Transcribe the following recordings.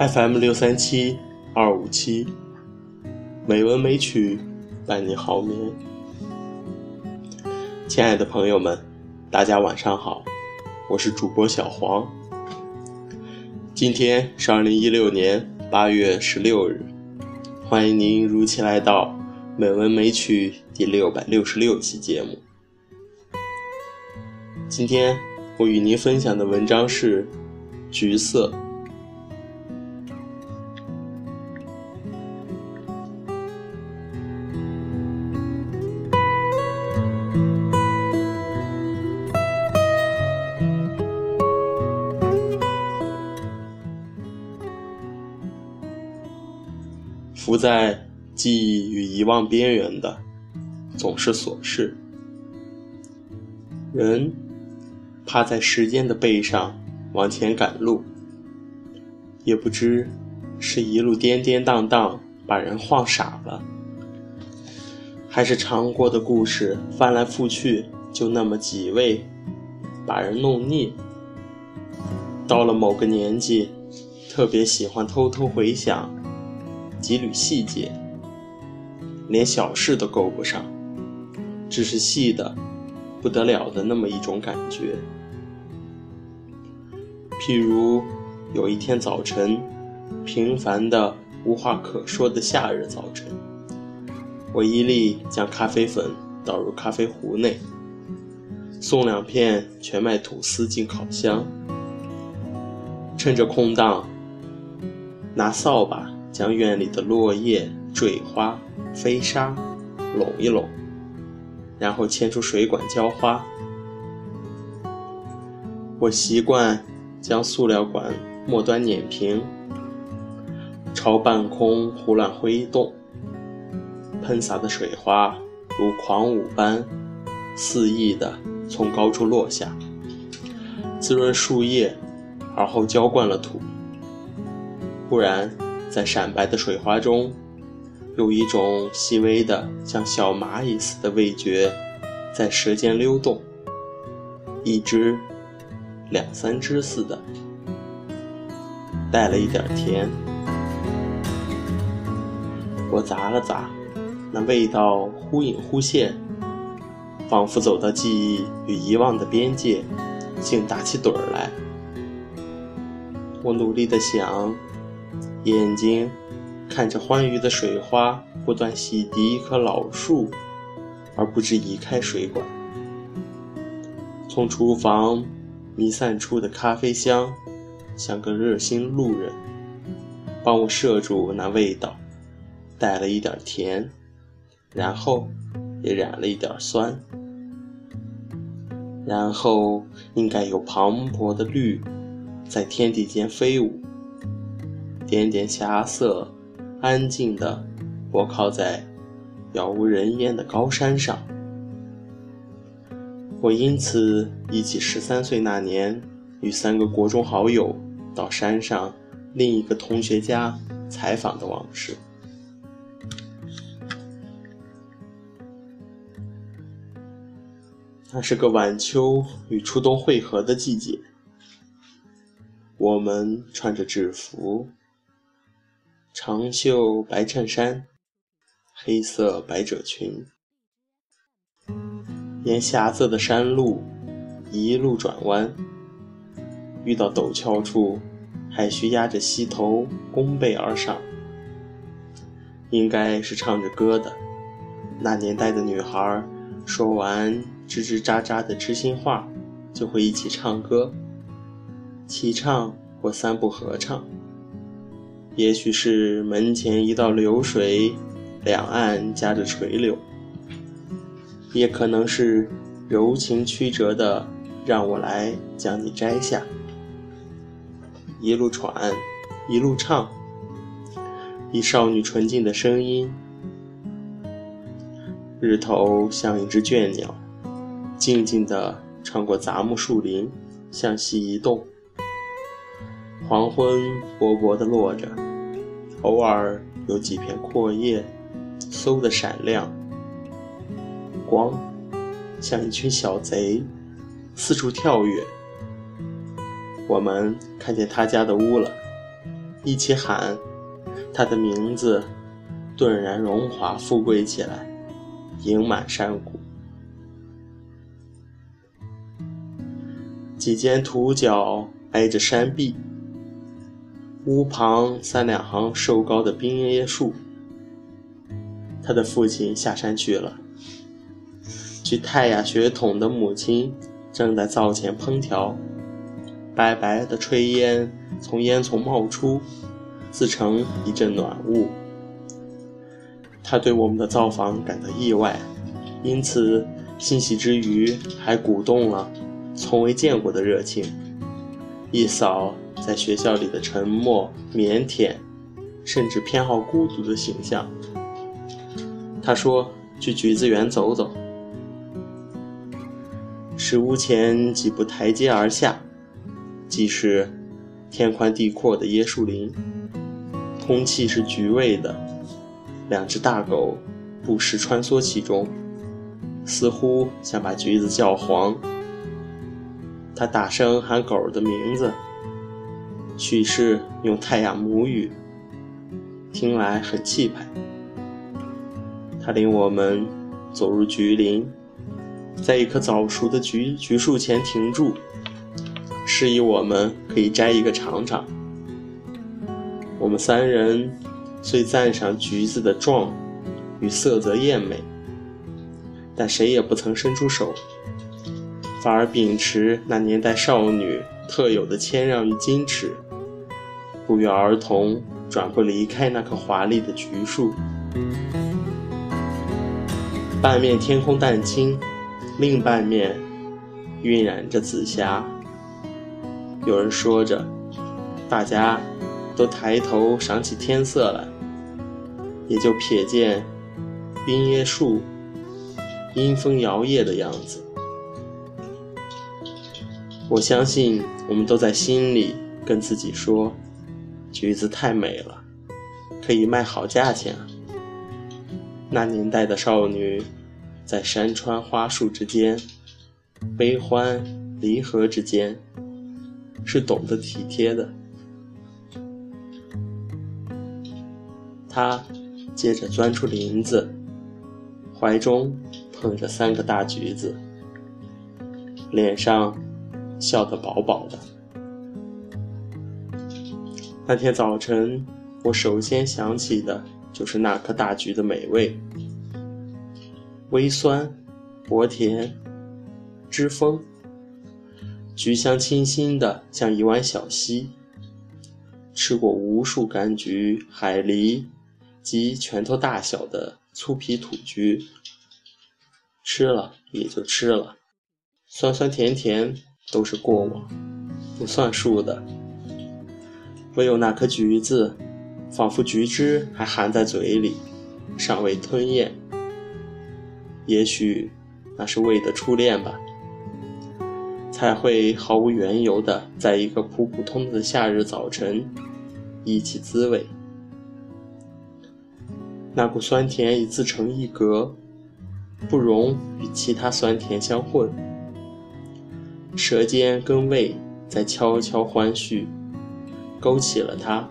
FM 六三七二五七，美文美曲伴你好眠。亲爱的朋友们，大家晚上好，我是主播小黄。今天是二零一六年八月十六日，欢迎您如期来到《美文美曲》第六百六十六期节目。今天我与您分享的文章是《橘色》。浮在记忆与遗忘边缘的，总是琐事。人趴在时间的背上往前赶路，也不知是一路颠颠荡荡把人晃傻了，还是尝过的故事翻来覆去就那么几味，把人弄腻。到了某个年纪，特别喜欢偷偷回想。几缕细节，连小事都够不上，只是细的不得了的那么一种感觉。譬如有一天早晨，平凡的无话可说的夏日早晨，我一力将咖啡粉倒入咖啡壶内，送两片全麦吐司进烤箱，趁着空档，拿扫把。将院里的落叶、坠花、飞沙拢一拢，然后牵出水管浇花。我习惯将塑料管末端碾平，朝半空胡乱挥动，喷洒的水花如狂舞般肆意地从高处落下，滋润树叶，而后浇灌了土。忽然。在闪白的水花中，有一种细微的像小蚂蚁似的味觉在舌尖溜动，一只、两三只似的，带了一点甜。我咂了咂，那味道忽隐忽现，仿佛走到记忆与遗忘的边界，竟打起盹儿来。我努力的想。眼睛看着欢愉的水花不断洗涤一棵老树，而不知移开水管。从厨房弥散出的咖啡香，像个热心路人，帮我摄住那味道，带了一点甜，然后也染了一点酸，然后应该有磅礴的绿，在天地间飞舞。点点霞色，安静的泊靠在杳无人烟的高山上。我因此忆起十三岁那年，与三个国中好友到山上另一个同学家采访的往事。那是个晚秋与初冬汇合的季节，我们穿着制服。长袖白衬衫，黑色百褶裙，沿狭仄的山路一路转弯，遇到陡峭处，还需压着膝头弓背而上。应该是唱着歌的。那年代的女孩，说完吱吱喳喳的知心话，就会一起唱歌，齐唱或三部合唱。也许是门前一道流水，两岸夹着垂柳；也可能是柔情曲折的，让我来将你摘下。一路喘，一路唱，以少女纯净的声音。日头像一只倦鸟，静静地穿过杂木树林，向西移动。黄昏薄薄的落着。偶尔有几片阔叶，嗖的闪亮，光像一群小贼，四处跳跃。我们看见他家的屋了，一起喊，他的名字顿然荣华富贵起来，盈满山谷。几间土角挨着山壁，屋旁三两行瘦高的冰椰树。他的父亲下山去了，去泰雅血统的母亲正在灶前烹调，白白的炊烟从烟囱冒出，自成一阵暖雾。他对我们的造访感到意外，因此欣喜之余还鼓动了。从未见过的热情，一扫在学校里的沉默、腼腆，甚至偏好孤独的形象。他说：“去橘子园走走。”石屋前几步台阶而下，即是天宽地阔的椰树林，空气是橘味的。两只大狗不时穿梭其中，似乎想把橘子叫黄。他大声喊狗的名字，许是用泰雅母语，听来很气派。他领我们走入橘林，在一棵早熟的橘橘树前停住，示意我们可以摘一个尝尝。我们三人虽赞赏橘子的壮与色泽艳美，但谁也不曾伸出手。反而秉持那年代少女特有的谦让与矜持，不约而同转过离开那棵华丽的橘树。半面天空淡青，另半面晕染着紫霞。有人说着，大家都抬头赏起天色来，也就瞥见冰椰树阴风摇曳的样子。我相信，我们都在心里跟自己说：“橘子太美了，可以卖好价钱。”那年代的少女，在山川花树之间，悲欢离合之间，是懂得体贴的。她接着钻出林子，怀中捧着三个大橘子，脸上。笑得饱饱的。那天早晨，我首先想起的就是那颗大橘的美味，微酸、薄甜、汁丰，橘香清新的像一碗小溪。吃过无数柑橘、海梨及拳头大小的粗皮土橘，吃了也就吃了，酸酸甜甜。都是过往，不算数的。唯有那颗橘子，仿佛橘汁还含在嘴里，尚未吞咽。也许那是味的初恋吧，才会毫无缘由的在一个普普通通的夏日早晨忆起滋味。那股酸甜已自成一格，不容与其他酸甜相混。舌尖跟胃在悄悄欢续，勾起了他。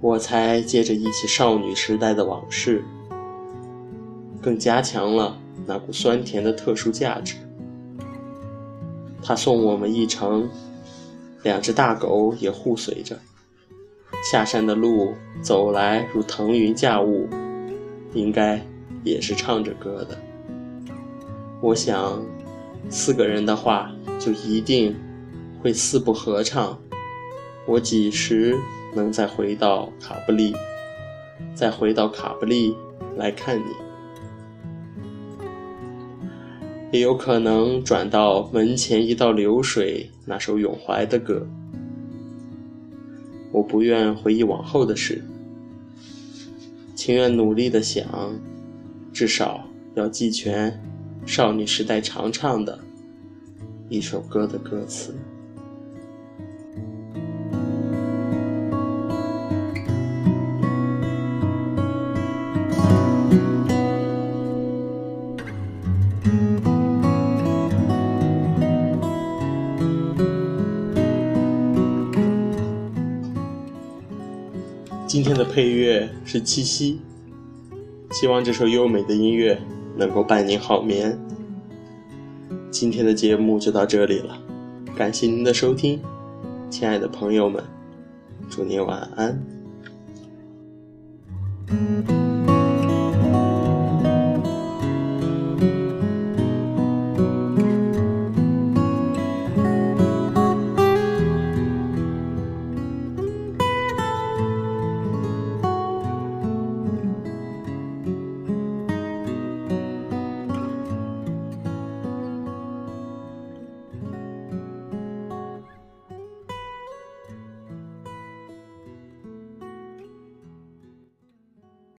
我才接着忆起少女时代的往事，更加强了那股酸甜的特殊价值。他送我们一程，两只大狗也护随着。下山的路走来如腾云驾雾，应该也是唱着歌的。我想。四个人的话，就一定会四不合唱。我几时能再回到卡布利，再回到卡布利来看你？也有可能转到门前一道流水那首咏怀的歌。我不愿回忆往后的事，情愿努力的想，至少要记全。少女时代常唱的一首歌的歌词。今天的配乐是七夕，希望这首优美的音乐能够伴您好眠。今天的节目就到这里了，感谢您的收听，亲爱的朋友们，祝您晚安。